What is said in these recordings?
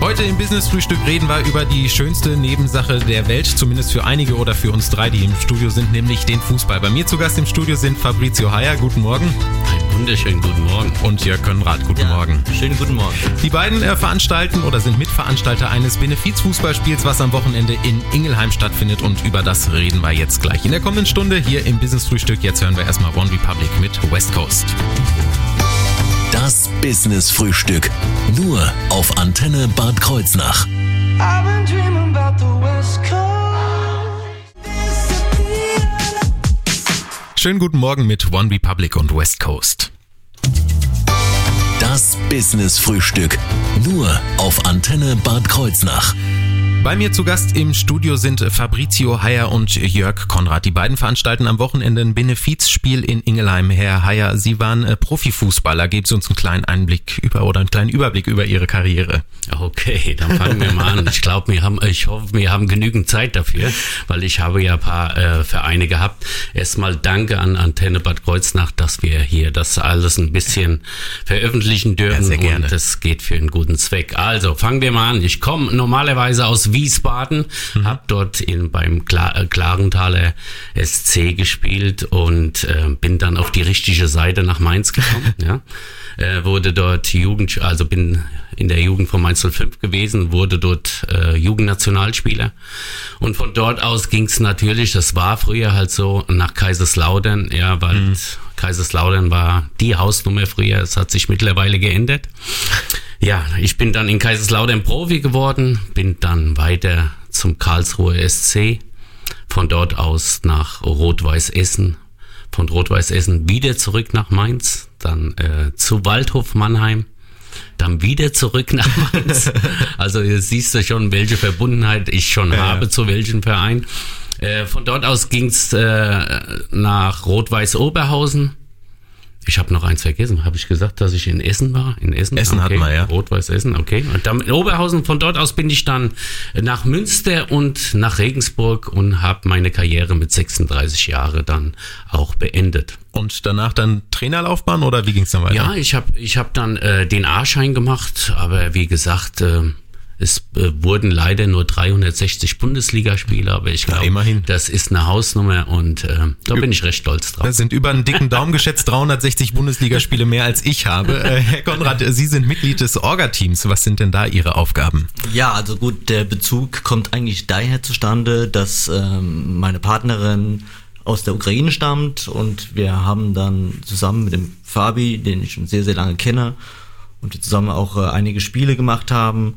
Heute im Business-Frühstück reden wir über die schönste Nebensache der Welt, zumindest für einige oder für uns drei, die im Studio sind, nämlich den Fußball. Bei mir zu Gast im Studio sind Fabrizio Heyer, guten Morgen. Einen wunderschönen guten Morgen. Und Jörg Konrad, guten Morgen. Schönen guten Morgen. Die beiden äh, veranstalten oder sind Mitveranstalter eines Benefizfußballspiels, was am Wochenende in Ingelheim stattfindet und über das reden wir jetzt gleich in der kommenden Stunde hier im Business-Frühstück. Jetzt hören wir erstmal One Republic mit West Coast. Das Business-Frühstück. Nur auf Antenne Bad Kreuznach. I've been dreaming about the West Coast. Schönen guten Morgen mit One Republic und West Coast. Das Business-Frühstück. Nur auf Antenne Bad Kreuznach. Bei mir zu Gast im Studio sind Fabrizio Heyer und Jörg Konrad. Die beiden veranstalten am Wochenende ein Benefizspiel in Ingelheim. Herr Heyer, Sie waren äh, Profifußballer. Geben Sie uns einen kleinen Einblick über oder einen kleinen Überblick über Ihre Karriere. Okay, dann fangen wir mal an. Ich glaube, wir haben, ich hoffe, wir haben genügend Zeit dafür, weil ich habe ja ein paar äh, Vereine gehabt. Erstmal danke an Antenne Bad Kreuznach, dass wir hier das alles ein bisschen veröffentlichen dürfen. Ja, sehr gerne. Und das geht für einen guten Zweck. Also, fangen wir mal an. Ich komme normalerweise aus Wiesbaden, Mhm. habe dort in, beim Kla äh, Klarenthaler SC gespielt und äh, bin dann auf die richtige Seite nach Mainz gekommen. ja. äh, wurde dort Jugend, also bin in der Jugend von Mainz 05 gewesen, wurde dort äh, Jugendnationalspieler. Und von dort aus ging es natürlich, das war früher halt so, nach Kaiserslautern, ja, weil Kaiserslautern war die Hausnummer früher, es hat sich mittlerweile geändert. Ja, ich bin dann in Kaiserslautern Profi geworden, bin dann weiter zum Karlsruher SC, von dort aus nach Rot-Weiß Essen, von Rot-Weiß Essen wieder zurück nach Mainz, dann äh, zu Waldhof Mannheim, dann wieder zurück nach Mainz. Also hier siehst du schon, welche Verbundenheit ich schon Ja, habe ja. zu welchem Verein. Äh, von dort aus ging's äh, nach Rot-Weiß Oberhausen. Ich habe noch eins vergessen. Habe ich gesagt, dass ich in Essen war? In Essen? Essen hatten wir, ja. Rot-Weiß Essen, okay. Und dann in Oberhausen, von dort aus bin ich dann nach Münster und nach Regensburg und habe meine Karriere mit 36 Jahren dann auch beendet. Und danach dann Trainerlaufbahn oder wie ging es dann weiter? Ja, ich habe ich hab dann äh, den A-Schein gemacht, aber wie gesagt, äh, es äh, wurden leider nur 360 Bundesligaspiele, aber ich glaube, immerhin. das ist eine Hausnummer und äh, da bin ich recht stolz drauf. Das sind über einen dicken Daumen geschätzt 360 Bundesligaspiele mehr als ich habe. Äh, Herr Konrad, Sie sind Mitglied des Orga-Teams. Was sind denn da Ihre Aufgaben? Ja, also gut, der Bezug kommt eigentlich daher zustande, dass ähm, meine Partnerin aus der Ukraine stammt und wir haben dann zusammen mit dem Fabi, den ich schon sehr, sehr lange kenne und wir zusammen auch äh, einige Spiele gemacht haben,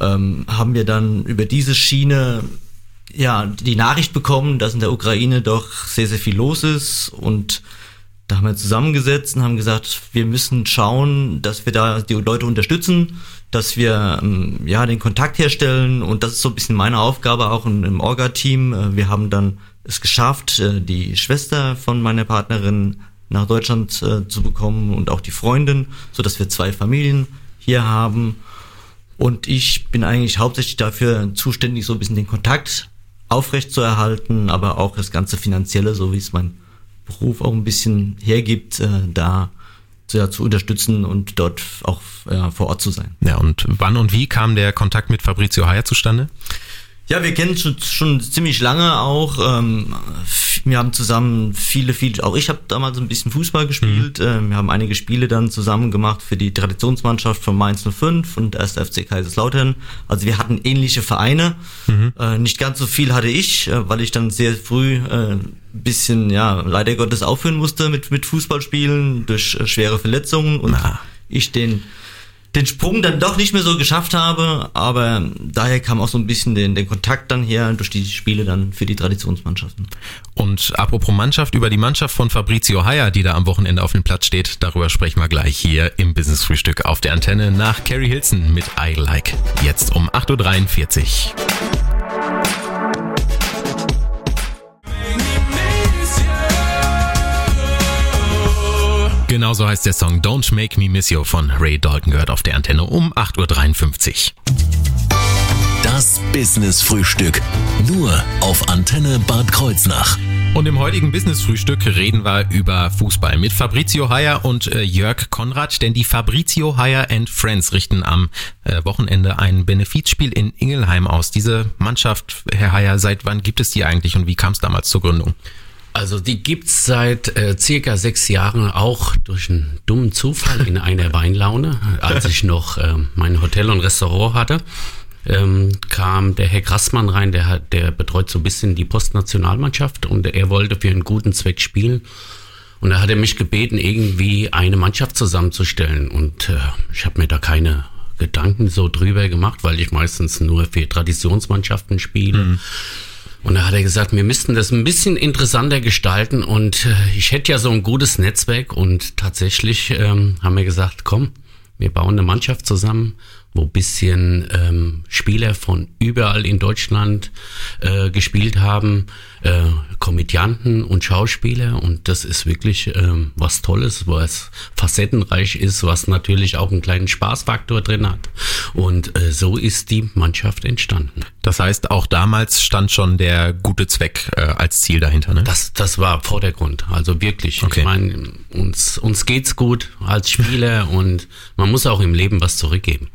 ähm, haben wir dann über diese Schiene ja die Nachricht bekommen, dass in der Ukraine doch sehr, sehr viel los ist und da haben wir zusammengesetzt und haben gesagt, wir müssen schauen, dass wir da die Leute unterstützen, dass wir ähm, ja den Kontakt herstellen und das ist so ein bisschen meine Aufgabe auch im, im Orga-Team. Äh, Wir haben dann es geschafft, äh, die Schwester von meiner Partnerin nach Deutschland äh, zu bekommen und auch die Freundin, so dass wir zwei Familien hier haben. Und ich bin eigentlich hauptsächlich dafür zuständig, so ein bisschen den Kontakt aufrecht zu erhalten, aber auch das ganze Finanzielle, so wie es mein Beruf auch ein bisschen hergibt, äh, da zu, ja, zu unterstützen und dort auch äh, vor Ort zu sein. Ja, und wann und wie kam der Kontakt mit Fabrizio Heyer zustande? Ja, wir kennen schon, schon ziemlich lange auch. Ähm, wir haben zusammen viele, viele, auch ich habe damals ein bisschen Fußball gespielt. Ähm, wir haben einige Spiele dann zusammen gemacht für die Traditionsmannschaft von Mainz 05 und 1. FC Kaiserslautern. Also wir hatten ähnliche Vereine. Äh, nicht ganz so viel hatte ich, äh, weil ich dann sehr früh äh, ein bisschen, ja, leider Gottes aufhören musste mit, mit Fußballspielen durch äh, schwere Verletzungen und Na. ich den den Sprung dann doch nicht mehr so geschafft habe, aber daher kam auch so ein bisschen den, den Kontakt dann her durch die Spiele dann für die Traditionsmannschaften. Und apropos Mannschaft, über die Mannschaft von Fabrizio Heyer, die da am Wochenende auf dem Platz steht, darüber sprechen wir gleich hier im Business Frühstück auf der Antenne nach Carrie Hilson mit I Like. Jetzt um 8.43 Uhr. Genau so heißt der Song Don't Make Me Miss You von Ray Dalton gehört auf der Antenne um 8.53 Uhr. Das Business-Frühstück. Nur auf Antenne Bad Kreuznach. Und im heutigen Business-Frühstück reden wir über Fußball mit Fabrizio Heyer und äh, Jörg Konrad, denn die Fabrizio Heyer and Friends richten am äh, Wochenende ein Benefizspiel in Ingelheim aus. Diese Mannschaft, Herr Heyer, seit wann gibt es die eigentlich und wie kam es damals zur Gründung? Also die gibt's seit äh, circa sechs Jahren auch durch einen dummen Zufall in einer Weinlaune, als ich noch äh, mein Hotel und Restaurant hatte ähm, kam der Herr Grassmann rein, der hat, der betreut so ein bisschen die Postnationalmannschaft und er wollte für einen guten Zweck spielen. Und da hat er mich gebeten, irgendwie eine Mannschaft zusammenzustellen. Und äh, ich habe mir da keine Gedanken so drüber gemacht, weil ich meistens nur für Traditionsmannschaften spiele. Mhm. Und da hat er gesagt, wir müssten das ein bisschen interessanter gestalten. Und äh, ich hätte ja so ein gutes Netzwerk. Und tatsächlich ähm, haben wir gesagt, komm, wir bauen eine Mannschaft zusammen wo bisschen ähm, Spieler von überall in Deutschland äh, gespielt haben, äh, Komödianten und Schauspieler und das ist wirklich ähm, was Tolles, was facettenreich ist, was natürlich auch einen kleinen Spaßfaktor drin hat und äh, so ist die Mannschaft entstanden. Das heißt, auch damals stand schon der gute Zweck äh, als Ziel dahinter, ne? Das, das war Vordergrund, also wirklich. Okay. Ich meine, uns, uns geht's gut als Spieler und man muss auch im Leben was zurückgeben.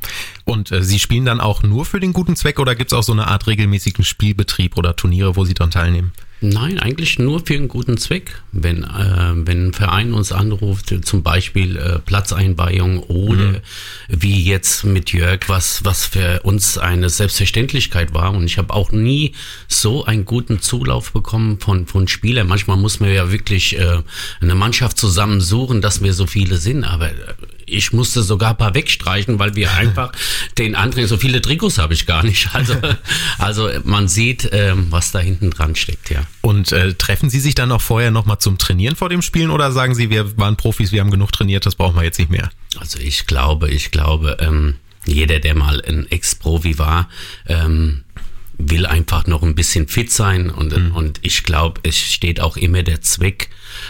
Und äh, Sie spielen dann auch nur für den guten Zweck oder gibt es auch so eine Art regelmäßigen Spielbetrieb oder Turniere, wo Sie dran teilnehmen? Nein, eigentlich nur für einen guten Zweck. Wenn, äh, wenn ein Verein uns anruft, zum Beispiel äh, Platzeinweihung oder mhm. wie jetzt mit Jörg, was, was für uns eine Selbstverständlichkeit war. Und ich habe auch nie so einen guten Zulauf bekommen von, von Spielern. Manchmal muss man ja wirklich äh, eine Mannschaft zusammensuchen, dass wir so viele sind. Aber äh, ich musste sogar ein paar wegstreichen, weil wir einfach den anderen, so viele Trikots habe ich gar nicht. Also, also man sieht, ähm, was da hinten dran steckt, ja. Und äh, treffen Sie sich dann auch vorher nochmal zum Trainieren vor dem Spielen oder sagen Sie, wir waren Profis, wir haben genug trainiert, das brauchen wir jetzt nicht mehr? Also ich glaube, ich glaube, ähm, jeder, der mal ein Ex-Profi war, ähm, will einfach noch ein bisschen fit sein und, mhm. und ich glaube, es steht auch immer der Zweck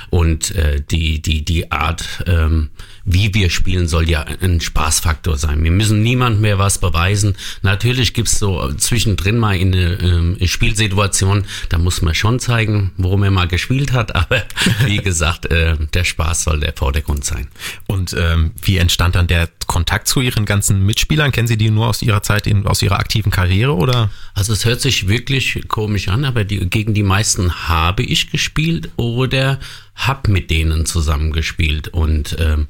und äh, die, die, die Art, ähm, wie wir spielen, soll ja ein Spaßfaktor sein. Wir müssen niemand mehr was beweisen. Natürlich gibt's so zwischendrin mal in eine ähm, Spielsituation, da muss man schon zeigen, worum er mal gespielt hat, aber wie gesagt, äh, der Spaß soll der Vordergrund sein. Und ähm, wie entstand dann der Kontakt zu Ihren ganzen Mitspielern? Kennen Sie die nur aus Ihrer Zeit, in, aus Ihrer aktiven Karriere oder? Also es hört sich wirklich komisch an, aber die, gegen die meisten habe ich gespielt oder hab mit denen zusammengespielt und ähm,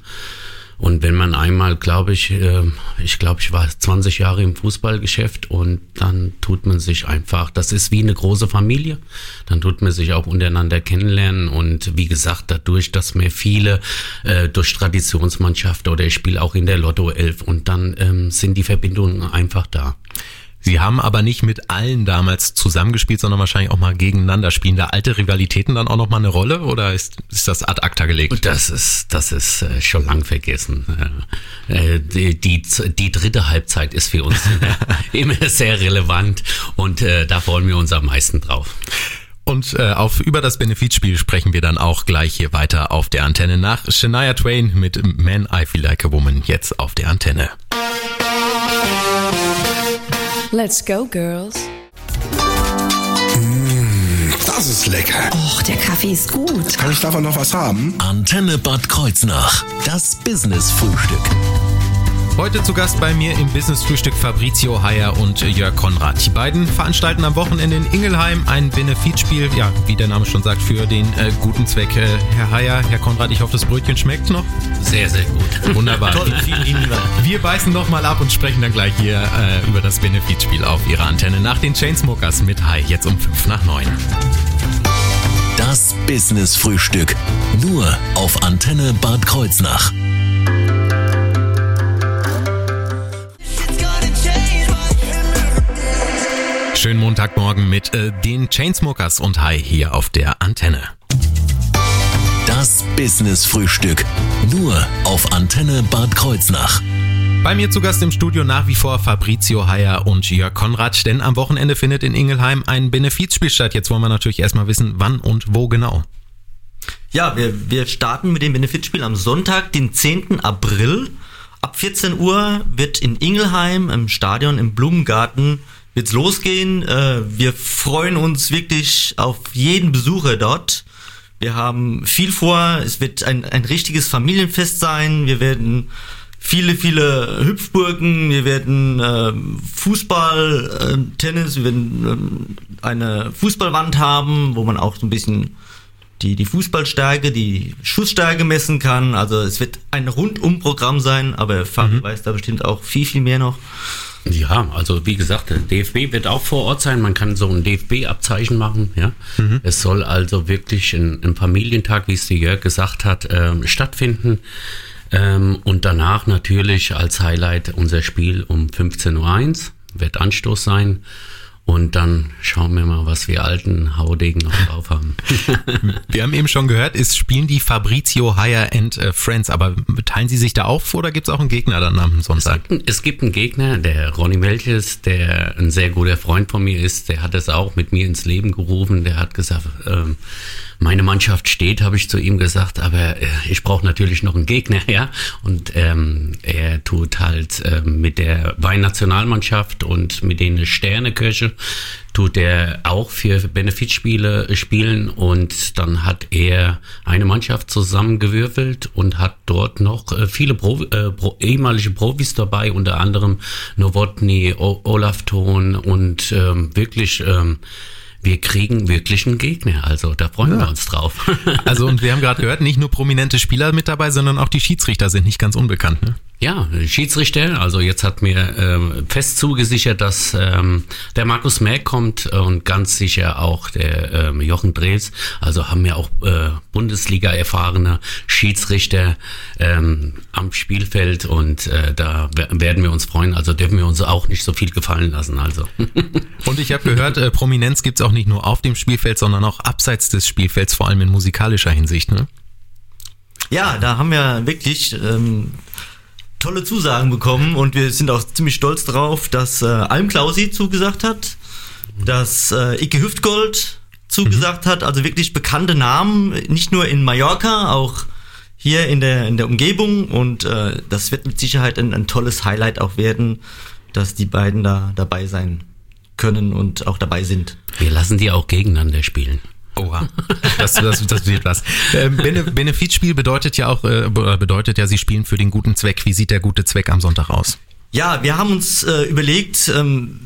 und wenn man einmal, glaube ich, äh, ich glaube, ich war 20 Jahre im Fußballgeschäft und dann tut man sich einfach, das ist wie eine große Familie, dann tut man sich auch untereinander kennenlernen und wie gesagt, dadurch, dass mir viele äh, durch Traditionsmannschaft oder ich spiele auch in der Lotto 11 und dann ähm, sind die Verbindungen einfach da. Sie haben aber nicht mit allen damals zusammengespielt, sondern wahrscheinlich auch mal gegeneinander. Spielen da alte Rivalitäten dann auch noch mal eine Rolle oder ist, ist das ad acta gelegt? Das ist, das ist äh, schon lang vergessen. Äh, die, die, die dritte Halbzeit ist für uns immer sehr relevant und äh, da freuen wir uns am meisten drauf. Und äh, auf über das Benefitspiel sprechen wir dann auch gleich hier weiter auf der Antenne nach Shania Twain mit Man I Feel Like a Woman jetzt auf der Antenne. Let's go, girls. Mmh, das ist lecker. Och, der Kaffee ist gut. Kann ich davon noch was haben? Antenne Bad Kreuznach. Das Business-Frühstück. Heute zu Gast bei mir im Business Frühstück Fabrizio Heyer und Jörg Konrad. Die beiden veranstalten am Wochenende in Ingelheim ein Benefizspiel, ja, wie der Name schon sagt, für den äh, guten Zweck. Äh, Herr Heyer, Herr Konrad, ich hoffe, das Brötchen schmeckt noch. Sehr, sehr gut. Wunderbar. Toll, vielen lieben Dank. Wir beißen noch mal ab und sprechen dann gleich hier äh, über das Benefizspiel auf Ihrer Antenne nach den Chainsmokers mit Hi, jetzt um 5 nach 9. Das Business Frühstück. Nur auf Antenne Bad Kreuznach. Schönen Montagmorgen mit äh, den Chainsmokers und Hi hier auf der Antenne. Das Business Frühstück. Nur auf Antenne Bad Kreuznach. Bei mir zu Gast im Studio nach wie vor Fabrizio Heyer und Jörg Konrad, denn am Wochenende findet in Ingelheim ein Benefizspiel statt. Jetzt wollen wir natürlich erstmal wissen, wann und wo genau. Ja, wir, wir starten mit dem Benefizspiel am Sonntag, den 10. April. Ab 14 Uhr wird in Ingelheim im Stadion im Blumengarten wird's losgehen. Äh, wir freuen uns wirklich auf jeden Besucher dort. Wir haben viel vor. Es wird ein, ein richtiges Familienfest sein. Wir werden viele, viele Hüpfburgen. Wir werden äh, Fußball, äh, Tennis. Wir werden äh, eine Fußballwand haben, wo man auch so ein bisschen die, die Fußballstärke, die Schussstärke messen kann. Also es wird ein Rundumprogramm sein, aber Fabi weiß da bestimmt auch viel, viel mehr noch. Ja, also wie gesagt, der DFB wird auch vor Ort sein. Man kann so ein DFB-Abzeichen machen. Ja, es soll also wirklich ein, ein Familientag, wie es die Jörg gesagt hat, ähm, stattfinden. Ähm, und danach natürlich als Highlight unser Spiel um 15.01 Uhr wird Anstoß sein. Und dann schauen wir mal, was wir alten Haudegen noch drauf haben. Wir haben eben schon gehört, es spielen die Fabrizio Hire and äh, Friends, aber teilen Sie sich da auf oder gibt es auch einen Gegner dann am Sonntag? Es gibt einen Gegner, der Ronny Melches, der ein sehr guter Freund von mir ist, der hat es auch mit mir ins Leben gerufen. Der hat gesagt, ähm, meine Mannschaft steht, habe ich zu ihm gesagt, aber äh, ich brauche natürlich noch einen Gegner, ja. Und ähm, er tut halt äh, mit der Weinnationalmannschaft und mit den Sternekirche tut er auch für Benefizspiele spielen und dann hat er eine Mannschaft zusammengewürfelt und hat dort noch äh, viele Profi, äh, Pro, ehemalige Profis dabei, unter anderem Nowotny, o Olaf Thon und ähm, wirklich ähm, wir kriegen wirklich einen Gegner. Also da freuen Ja. wir uns drauf. Also und wir haben gerade gehört, nicht nur prominente Spieler mit dabei, sondern auch die Schiedsrichter sind nicht ganz unbekannt. Ne? Ja, Schiedsrichter, also jetzt hat mir ähm, fest zugesichert, dass ähm, der Markus Merck kommt und ganz sicher auch der ähm, Jochen Drews. Also haben wir auch äh, Bundesliga erfahrene Schiedsrichter ähm, am Spielfeld und äh, da wer- werden wir uns freuen. Also dürfen wir uns auch nicht so viel gefallen lassen. Also Und ich habe gehört, äh, Prominenz gibt's auch nicht nur auf dem Spielfeld, sondern auch abseits des Spielfelds, vor allem in musikalischer Hinsicht. Ne? Ja, da haben wir wirklich ähm, tolle Zusagen bekommen und wir sind auch ziemlich stolz drauf, dass äh, Alm Klausi zugesagt hat, dass äh, Icke Hüftgold zugesagt hat, also wirklich bekannte Namen, nicht nur in Mallorca, auch hier in der, in der Umgebung und äh, das wird mit Sicherheit ein, ein tolles Highlight auch werden, dass die beiden da dabei sein können und auch dabei sind. wir lassen die auch gegeneinander spielen. Oha, das, das, das wird was. Ähm, Bene Benefizspiel bedeutet ja auch, äh, be- bedeutet ja, Sie spielen für den guten Zweck. Wie sieht der gute Zweck am Sonntag aus? Ja, wir haben uns äh, überlegt, ähm,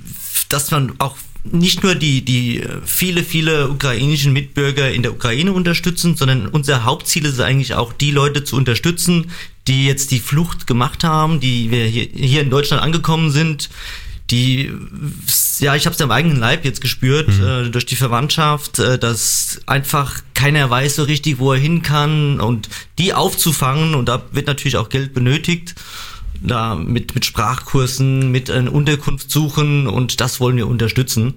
dass man auch nicht nur die, die äh, viele, viele ukrainischen Mitbürger in der Ukraine unterstützen, sondern unser Hauptziel ist eigentlich auch, die Leute zu unterstützen, die jetzt die Flucht gemacht haben, die wir hier, hier in Deutschland angekommen sind, die, ja, ich habe es am eigenen Leib jetzt gespürt, äh, durch die Verwandtschaft, äh, dass einfach keiner weiß so richtig, wo er hin kann und die aufzufangen und da wird natürlich auch Geld benötigt da mit, mit Sprachkursen, mit einer Unterkunft suchen und das wollen wir unterstützen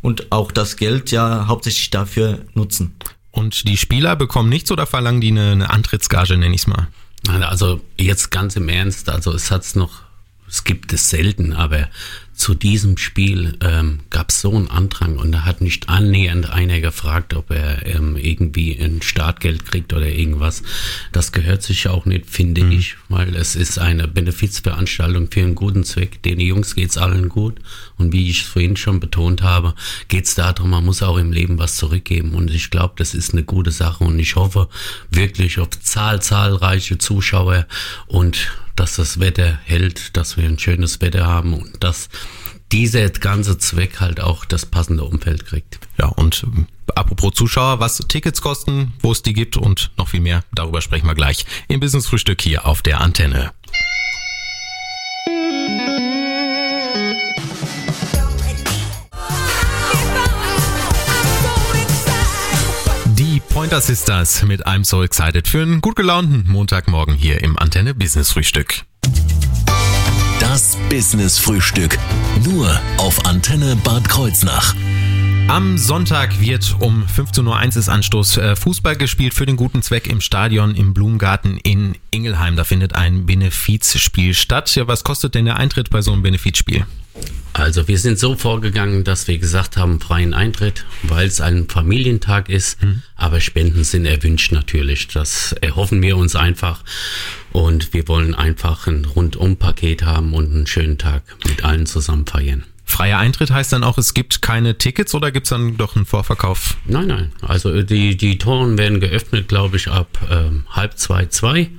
und auch das Geld ja hauptsächlich dafür nutzen. Und die Spieler bekommen nichts oder verlangen die eine, eine Antrittsgage, nenne ich's mal? Also jetzt ganz im Ernst, also es hat's noch, es gibt es selten, aber zu diesem Spiel ähm, gab es so einen Andrang und da hat nicht annähernd einer gefragt, ob er ähm, irgendwie ein Startgeld kriegt oder irgendwas. Das gehört sich auch nicht, finde ich, weil es ist eine Benefizveranstaltung für einen guten Zweck. Den Jungs geht's allen gut und wie ich es vorhin schon betont habe, geht's darum, man muss auch im Leben was zurückgeben und ich glaube, das ist eine gute Sache und ich hoffe wirklich auf zahl zahlreiche Zuschauer und dass das Wetter hält, dass wir ein schönes Wetter haben und dass dieser ganze Zweck halt auch das passende Umfeld kriegt. Ja, und ähm, apropos Zuschauer, was Tickets kosten, wo es die gibt und noch viel mehr, darüber sprechen wir gleich im Business Frühstück hier auf der Antenne. Die Pointer Sisters mit I'm So Excited für einen gut gelaunten Montagmorgen hier im Antenne Business Frühstück. Das Business Frühstück. Nur auf Antenne Bad Kreuznach. Am Sonntag wird um 15.01 Uhr ist Anstoß äh, Fußball gespielt für den guten Zweck im Stadion im Blumengarten in Ingelheim. Da findet ein Benefizspiel statt. Ja, was kostet denn der Eintritt bei so einem Benefizspiel? Also wir sind so vorgegangen, dass wir gesagt haben, freien Eintritt, weil es ein Familientag ist, aber Spenden sind erwünscht natürlich. Das erhoffen wir uns einfach und wir wollen einfach ein Rundum-Paket haben und einen schönen Tag mit allen zusammen feiern. Freier Eintritt heißt dann auch, es gibt keine Tickets oder gibt es dann doch einen Vorverkauf? Nein, nein. Also äh, die, die Toren werden geöffnet, glaube ich, ab ähm, halb zwei, zwei.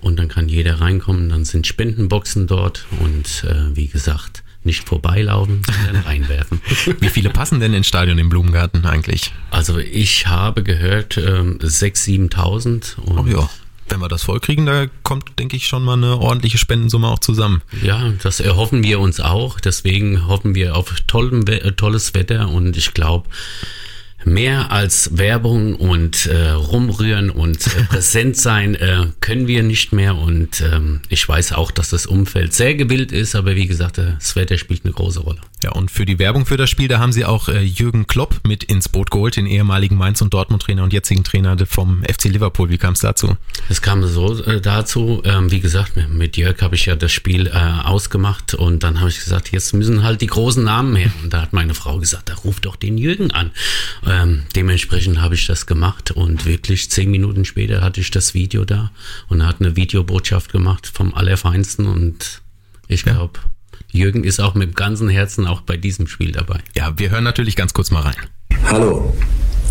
Und dann kann jeder reinkommen. Dann sind Spendenboxen dort. Und äh, wie gesagt, nicht vorbeilaufen, sondern reinwerfen. Wie viele passen denn ins Stadion im Blumengarten eigentlich? Also ich habe gehört, ähm, 6.000, 7.000. Und Oh ja. Wenn wir das vollkriegen, da kommt, denke ich, schon mal eine ordentliche Spendensumme auch zusammen. Ja, das erhoffen wir uns auch. Deswegen hoffen wir auf tollen, We- äh, tolles Wetter und ich glaube, mehr als Werbung und äh, rumrühren und äh, präsent sein äh, können wir nicht mehr. Und ähm, ich weiß auch, dass das Umfeld sehr gewillt ist, aber wie gesagt, äh, das Wetter spielt eine große Rolle. Ja, und für die Werbung für das Spiel, da haben sie auch äh, Jürgen Klopp mit ins Boot geholt, den ehemaligen Mainz- und Dortmund-Trainer und jetzigen Trainer vom FC Liverpool. Wie kam es dazu? Es kam so äh, dazu, ähm, wie gesagt, mit- mit Jörg habe ich ja das Spiel äh, ausgemacht und dann habe ich gesagt, jetzt müssen halt die großen Namen her. Und da hat meine Frau gesagt, da ruf doch den Jürgen an. Ähm, dementsprechend habe ich das gemacht und wirklich zehn Minuten später hatte ich das Video da und er hat eine Videobotschaft gemacht vom Allerfeinsten und ich glaube, Jürgen ist auch mit dem ganzen Herzen auch bei diesem Spiel dabei. Ja, wir hören natürlich ganz kurz mal rein. Hallo.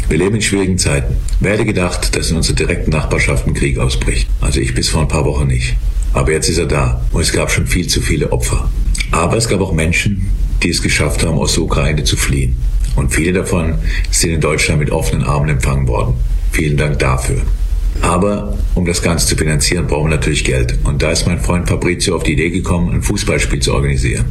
Wir leben in schwierigen Zeiten. Wer hätte gedacht, dass in unserer direkten Nachbarschaft ein Krieg ausbricht? Also ich bis vor ein paar Wochen nicht. Aber jetzt ist er da und es gab schon viel zu viele Opfer. Aber es gab auch Menschen, die es geschafft haben, aus der Ukraine zu fliehen. Und viele davon sind in Deutschland mit offenen Armen empfangen worden. Vielen Dank dafür. Aber um das Ganze zu finanzieren, brauchen wir natürlich Geld. Und da ist mein Freund Fabrizio auf die Idee gekommen, ein Fußballspiel zu organisieren.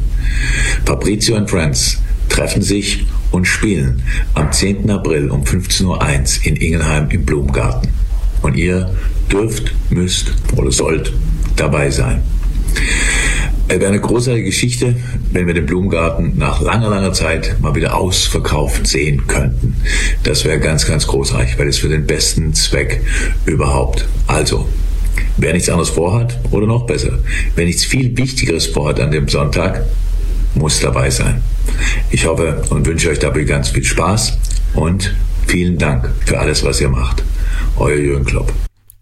Fabrizio and Friends treffen sich und spielen am 10. April um 15.01 Uhr in Ingelheim im Blumengarten. Und ihr dürft, müsst oder sollt dabei sein. Es wäre eine großartige Geschichte, wenn wir den Blumengarten nach langer, langer Zeit mal wieder ausverkauft sehen könnten. Das wäre ganz, ganz großartig, weil es für den besten Zweck überhaupt. Also, wer nichts anderes vorhat, oder noch besser, wer nichts viel Wichtigeres vorhat an dem Sonntag, muss dabei sein. Ich hoffe und wünsche euch dabei ganz viel Spaß und vielen Dank für alles, was ihr macht. Euer Jürgen Klopp.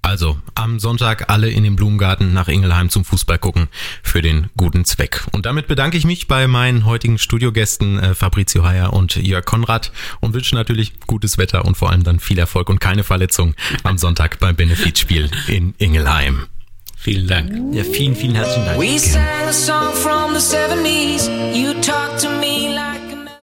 Also am Sonntag alle in den Blumengarten nach Ingelheim zum Fußball gucken für den guten Zweck. Und damit bedanke ich mich bei meinen heutigen Studiogästen äh, Fabrizio Heyer und Jörg Konrad und wünsche natürlich gutes Wetter und vor allem dann viel Erfolg und keine Verletzung am Sonntag beim Benefizspiel in Ingelheim. Vielen Dank. Ja, vielen, vielen herzlichen Dank.